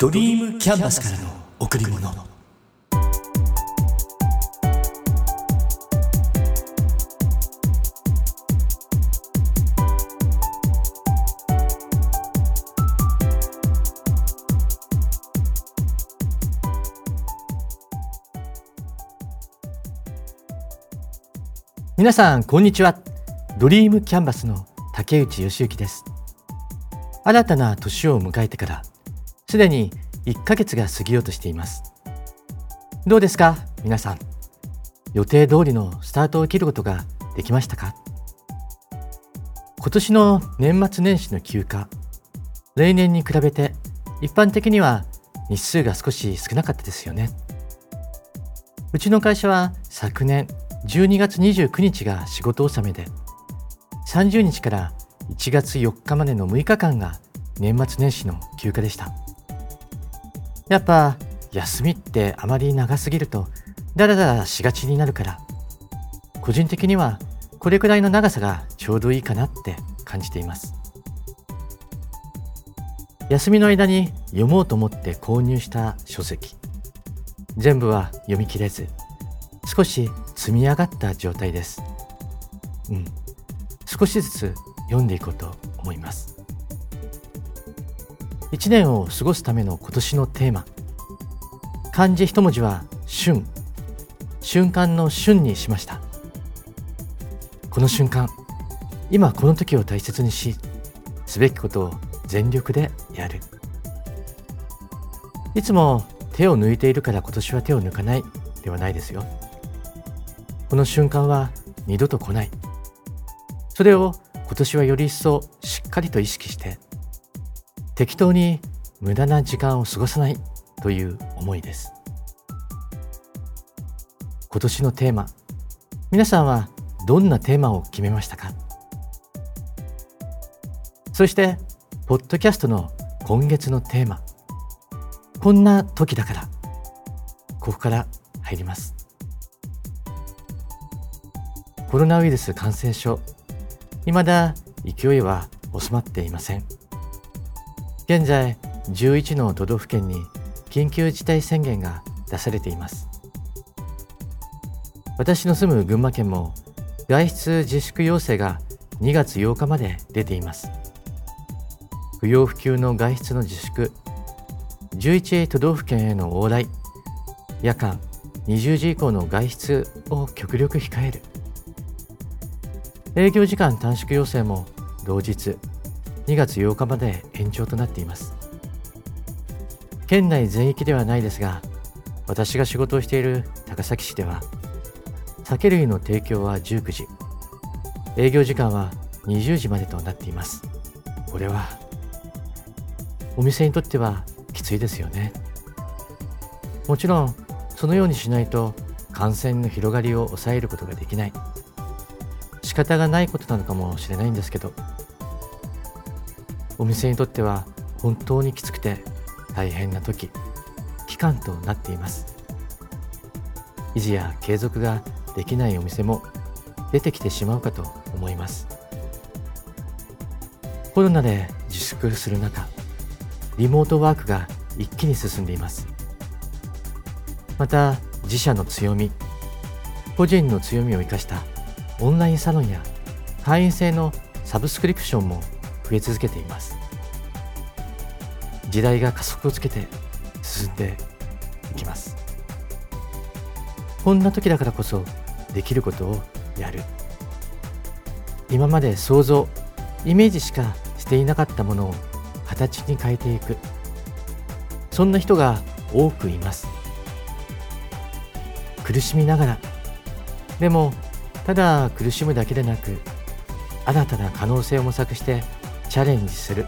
ドリームキャンバスからの贈り物。皆さんこんにちは。ドリームキャンバスの竹内義之です。新たな年を迎えてからすでに1ヶ月が過ぎようとしています。どうですか皆さん？予定通りのスタートを切ることができましたか？今年の年末年始の休暇例年に比べて一般的には日数が少し少なかったですよね。うちの会社は昨年12月29日が仕事納めで30日から1月4日までの6日間が年末年始の休暇でした。やっぱ休みってあまり長すぎるとダラダラしがちになるから個人的にはこれくらいの長さがちょうどいいかなって感じています休みの間に読もうと思って購入した書籍全部は読み切れず少し積み上がった状態です。うん。少しずつ読んでいこうと思います。一年を過ごすための今年のテーマ。漢字一文字は春。瞬間の春にしました。この瞬間、今この時を大切にし、すべきことを全力でやる。いつも手を抜いているから今年は手を抜かないではないですよ。この瞬間は二度と来ない。それを今年はより一層しっかりと意識して、適当に無駄な時間を過ごさないという思いです。今年のテーマ、皆さんはどんなテーマを決めましたか？そして、ポッドキャストの今月のテーマ、こんな時だから、ここから入ります。コロナウイルス感染症、未だ勢いは収まっていません。現在、11の都道府県に緊急事態宣言が出されています。私の住む群馬県も外出自粛要請が2月8日まで出ています。不要不急の外出の自粛、11都道府県への往来、夜間20時以降の外出を極力控える。営業時間短縮要請も同日2月8日まで延長となっています。県内全域ではないですが私が仕事をしている高崎市では酒類の提供は19時営業時間は20時までとなっています。これはお店にとってはきついですよね。もちろんそのようにしないと感染の広がりを抑えることができない。仕方がないことなのかもしれないんですけどお店にとっては本当にきつくて大変な時期間となっています。維持や継続ができないお店も出てきてしまうかと思います。コロナで自粛する中リモートワークが一気に進んでいます。また自社の強み個人の強みを生かしたオンラインサロンや会員制のサブスクリプションも増え続けています。時代が加速をつけて進んでいきます。こんな時だからこそできることをやる。今まで想像イメージしかしていなかったものを形に変えていく。そんな人が多くいます。苦しみながら。でもただ苦しむだけでなく新たな可能性を模索してチャレンジする。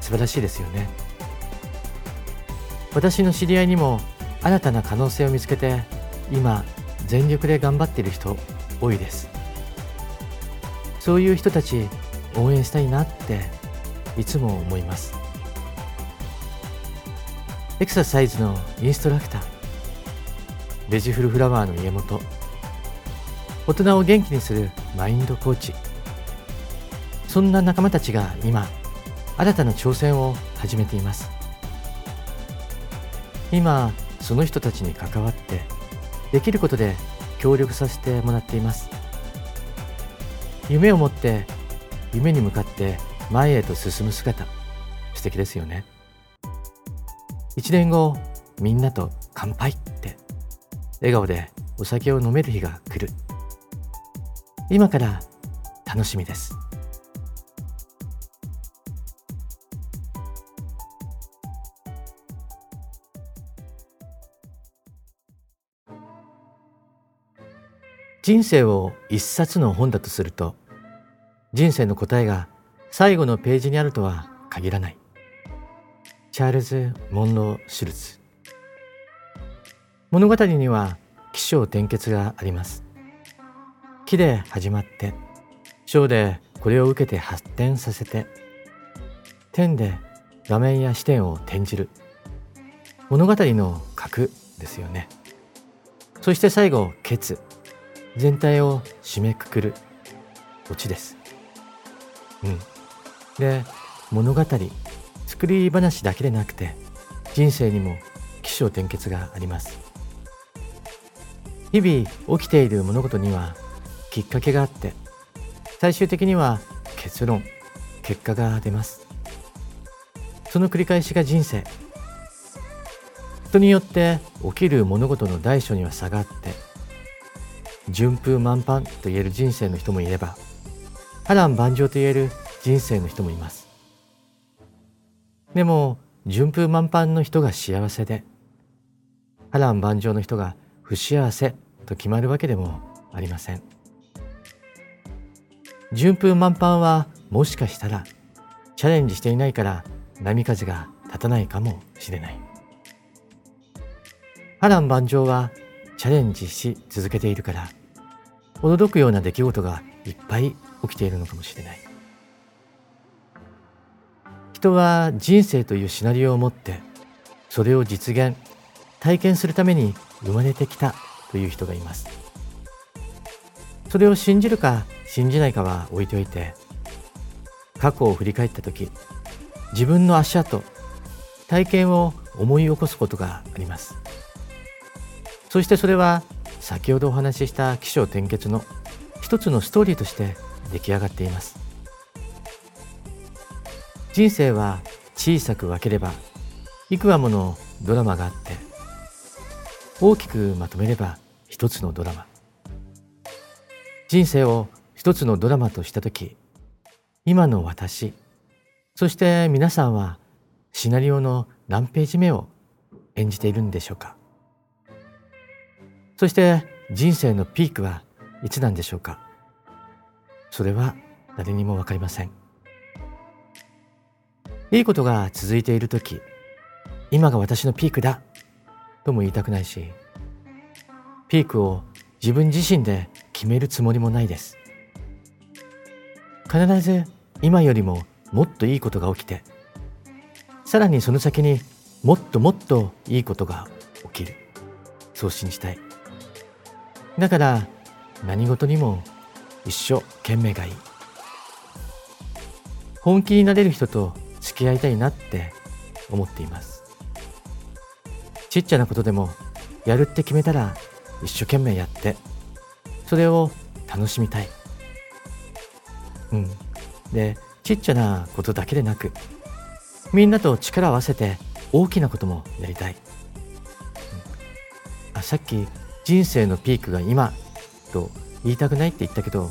素晴らしいですよね。私の知り合いにも新たな可能性を見つけて今全力で頑張っている人多いです。そういう人たち応援したいなっていつも思います。エクササイズのインストラクター。ベジフルフラワーの家元。大人を元気にするマインドコーチ。そんな仲間たちが今新たな挑戦を始めています。今その人たちに関わってできることで協力させてもらっています。夢を持って夢に向かって前へと進む姿素敵ですよね。一年後みんなと乾杯って笑顔でお酒を飲める日が来る。今から楽しみです。人生を一冊の本だとすると人生の答えが最後のページにあるとは限らない。チャールズ・モンロー・シュルツ物語には起承転結があります。木で始まって章でこれを受けて発展させて天で画面や視点を転じる。物語の核ですよね。そして最後ケツ。全体を締めくくる。オチです。うん。で物語作り話だけでなくて人生にも起承転結があります。日々起きている物事にはきっかけがあって最終的には結論結果が出ます。その繰り返しが人生。人によって起きる物事の大小には差があって順風満帆と言える人生の人もいれば波乱万丈と言える人生の人もいます。でも順風満帆の人が幸せで波乱万丈の人が不幸せと決まるわけでもありません。順風満帆はもしかしたらチャレンジしていないから波風が立たないかもしれない。波乱万丈はチャレンジし続けているから驚くような出来事がいっぱい起きているのかもしれない。人は人生というシナリオを持ってそれを実現体験するために生まれてきたという人がいます。それを信じるか信じないかは置いておいて過去を振り返った時自分の足跡体験を思い起こすことがあります。そしてそれは先ほどお話しした起承転結の一つのストーリーとして出来上がっています。人生は小さく分ければ幾話ものドラマがあって大きくまとめれば一つのドラマ。人生を一つのドラマとした時今の私そして皆さんはシナリオの何ページ目を演じているんでしょうか。そして人生のピークはいつなんでしょうか？それは誰にも分かりません。いいことが続いている時今が私のピークだとも言いたくないしピークを自分自身で決めるつもりもないです。必ず今よりももっといいことが起きてさらにその先にもっともっといいことが起きる。そう信じたい。だから何事にも一生懸命がいい。本気になれる人と付き合いたいなって思っています。ちっちゃなことでもやるって決めたら一生懸命やってそれを楽しみたい。うん。でちっちゃなことだけでなくみんなと力を合わせて大きなこともやりたい、うん、あさっき人生のピークが今と言いたくないって言ったけど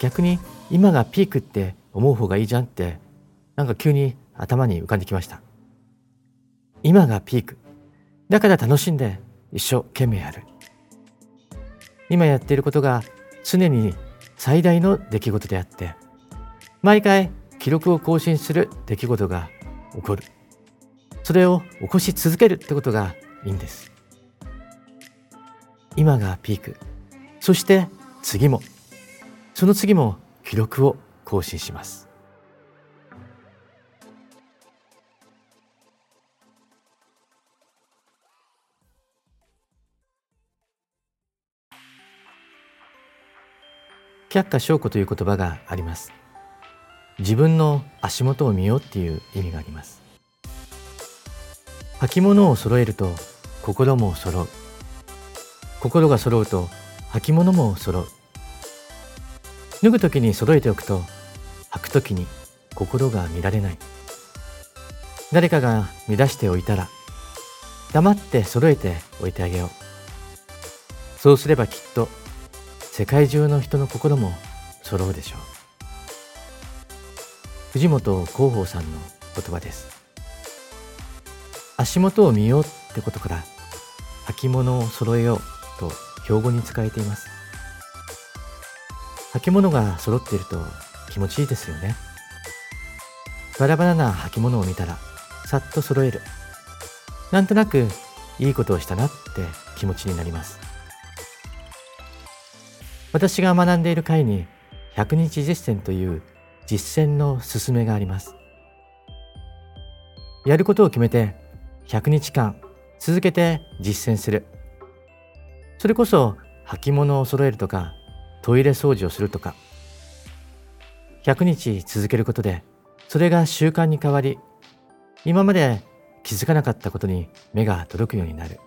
逆に今がピークって思う方がいいじゃんってなんか急に頭に浮かんできました。今がピーク。だから楽しんで一生懸命やる。今やっていることが常に最大の出来事であって毎回記録を更新する出来事が起こる。それを起こし続けるってことがいいんです。今がピーク。そして次も。その次も記録を更新します。却下証拠という言葉があります。自分の足元を見ようっていう意味があります。履物を揃えると心も揃う。心が揃うと履物も揃う。脱ぐ時に揃えておくと履く時に心が乱れない。誰かが乱しておいたら黙って揃えておいてあげよう。そうすればきっと世界中の人の心も揃うでしょう。藤本広報さんの言葉です。足元を見ようってことから履物を揃えよう。と標語に使えています。履物が揃っていると気持ちいいですよね。バラバラな履物を見たらさっと揃える。なんとなくいいことをしたなって気持ちになります。私が学んでいる会に100日実践という実践の勧めがあります。やることを決めて100日間続けて実践する。それこそ履物を揃えるとかトイレ掃除をするとか。100日続けることでそれが習慣に変わり今まで気づかなかったことに目が届くようになる。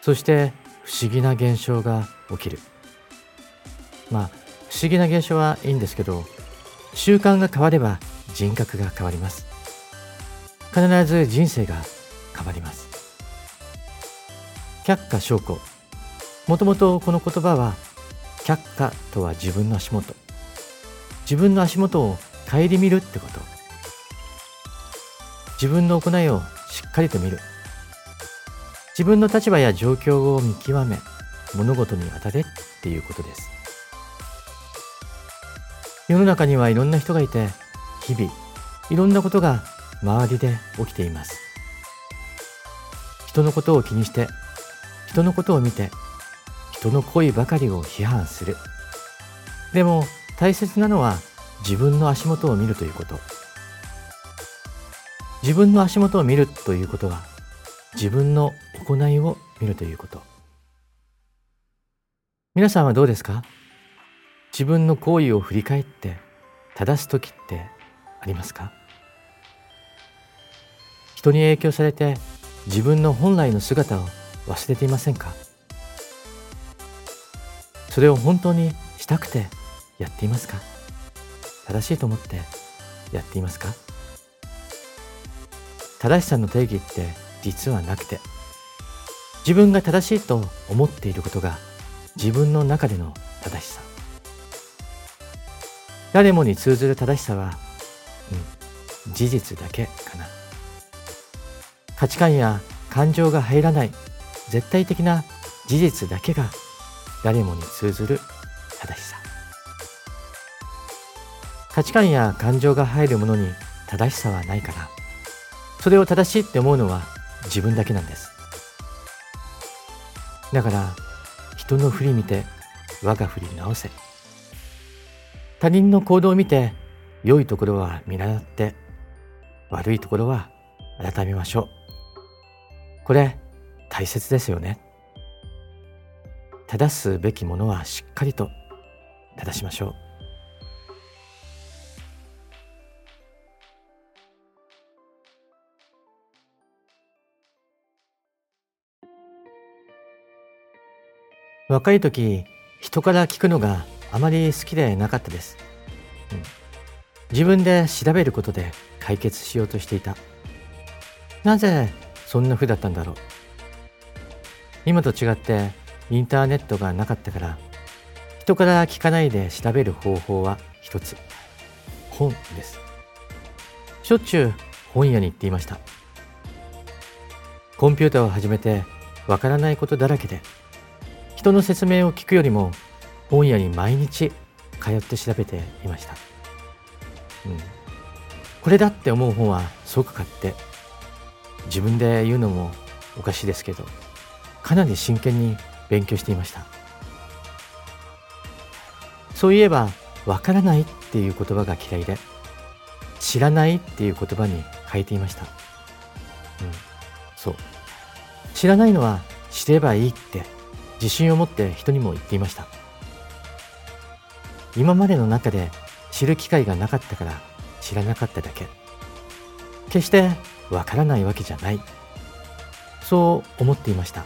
そして不思議な現象が起きる。まあ不思議な現象はいいんですけど習慣が変われば人格が変わります。必ず人生が変わります。却下証拠。もともとこの言葉は却下とは自分の足元。自分の足元を顧みるってこと。自分の行いをしっかりと見る。自分の立場や状況を見極め物事に当たれっていうことです。世の中にはいろんな人がいて日々いろんなことが周りで起きています。人のことを気にして人のことを見て人の恋ばかりを批判する。でも大切なのは自分の足元を見るということ。自分の足元を見るということは自分の行いを見るということ。皆さんはどうですか？自分の行為を振り返って正す時ってありますか？人に影響されて自分の本来の姿を忘れていませんか？それを本当にしたくてやっていますか？正しいと思ってやっていますか？正しさの定義って実はなくて自分が正しいと思っていることが自分の中での正しさ。誰もに通ずる正しさは、うん、事実だけかな。価値観や感情が入らない絶対的な事実だけが誰もに通ずる正しさ。価値観や感情が入るものに正しさはないから。それを正しいって思うのは自分だけなんです。だから人の振り見て我が振り直せ。他人の行動を見て良いところは見習って悪いところは改めましょう。これ大切ですよね。正すべきものはしっかりと正しましょう。若い時人から聞くのがあまり好きでなかったです、うん、自分で調べることで解決しようとしていた。なぜそんな風だったんだろう。今と違ってインターネットがなかったから人から聞かないで調べる方法は一つ。本です。しょっちゅう本屋に行っていました。コンピューターを始めてわからないことだらけで人の説明を聞くよりも本屋に毎日通って調べていました、うん、これだって思う本は即買って自分で言うのもおかしいですけどかなり真剣に勉強していました。そういえばわからないっていう言葉が嫌いで知らないっていう言葉に変えていました、うん、そう。知らないのは知ればいいって自信を持って人にも言っていました。今までの中で知る機会がなかったから知らなかっただけ。決してわからないわけじゃない。そう思っていました。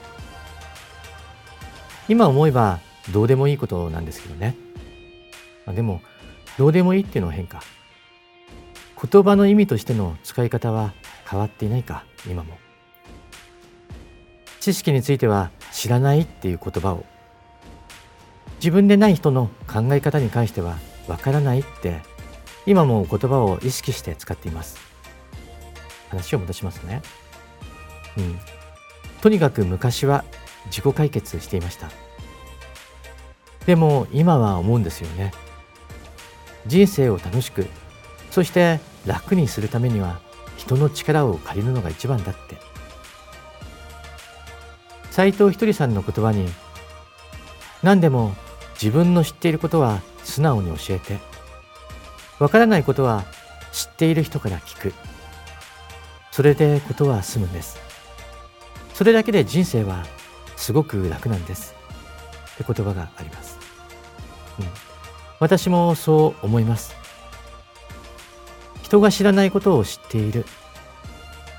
今思えばどうでもいいことなんですけどね。でもどうでもいいっていうのは変か。言葉の意味としての使い方は変わっていないか今も。知識については知らないっていう言葉を自分でない人の考え方に関してはわからないって今も言葉を意識して使っています。話を戻しますね。うん。とにかく昔は自己解決していました。でも今は思うんですよね。人生を楽しくそして楽にするためには人の力を借りるのが一番だって。斎藤ひとりさんの言葉に何でも自分の知っていることは素直に教えて。わからないことは知っている人から聞く。それでことは済むんです。それだけで人生はすごく楽なんです。言葉があります、うん、私もそう思います。人が知らないことを知っている。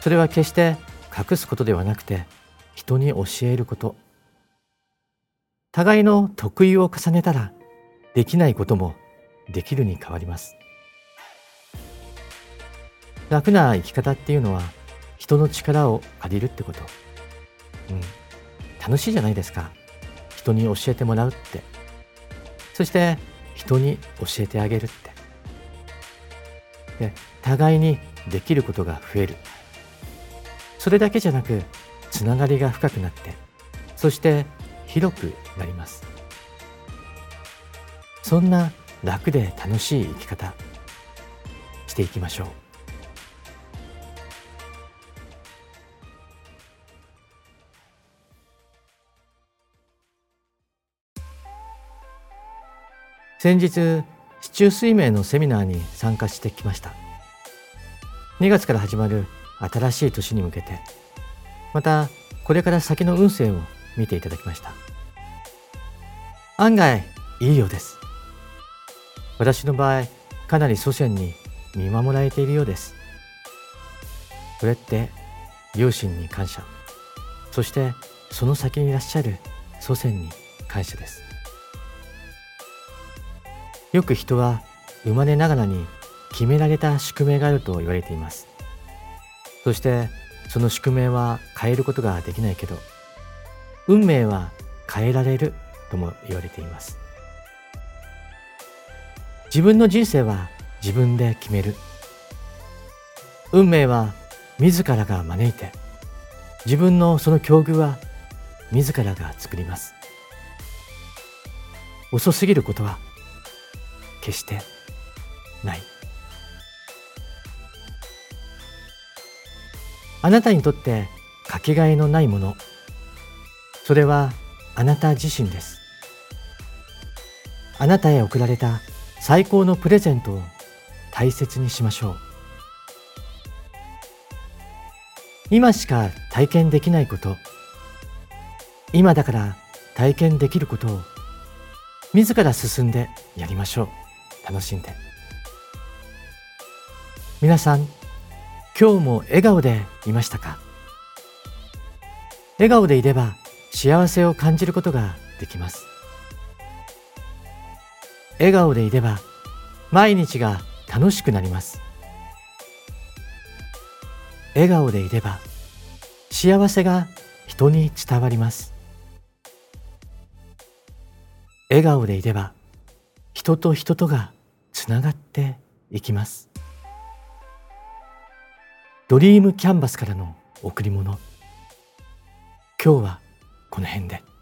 それは決して隠すことではなくて人に教えること。互いの得意を重ねたらできないこともできるに変わります。楽な生き方っていうのは人の力を借りるってこと、うん、楽しいじゃないですか。人に教えてもらうって。そして人に教えてあげるって。で互いにできることが増える。それだけじゃなくつながりが深くなってそして広くなります。そんな楽で楽しい生き方していきましょう。先日市中水明のセミナーに参加してきました。2月から始まる新しい年に向けてまたこれから先の運勢を見ていただきました。案外いいようです。私の場合かなり祖先に見守られているようです。これって両親に感謝。そしてその先にいらっしゃる祖先に感謝です。よく人は生まれながらに決められた宿命があると言われています。そしてその宿命は変えることができないけど運命は変えられるとも言われています。自分の人生は自分で決める。運命は自らが招いて自分のその境遇は自らが作ります。遅すぎることは決してない。あなたにとってかけがえのないもの。それはあなた自身です。あなたへ贈られた最高のプレゼントを大切にしましょう。今しか体験できないこと。今だから体験できることを自ら進んでやりましょう。楽しんで。皆さん今日も笑顔でいましたか？笑顔でいれば幸せを感じることができます。笑顔でいれば毎日が楽しくなります。笑顔でいれば幸せが人に伝わります。笑顔でいれば人と人とがつながっていきますドリームキャンバスからの贈り物今日はこの辺で。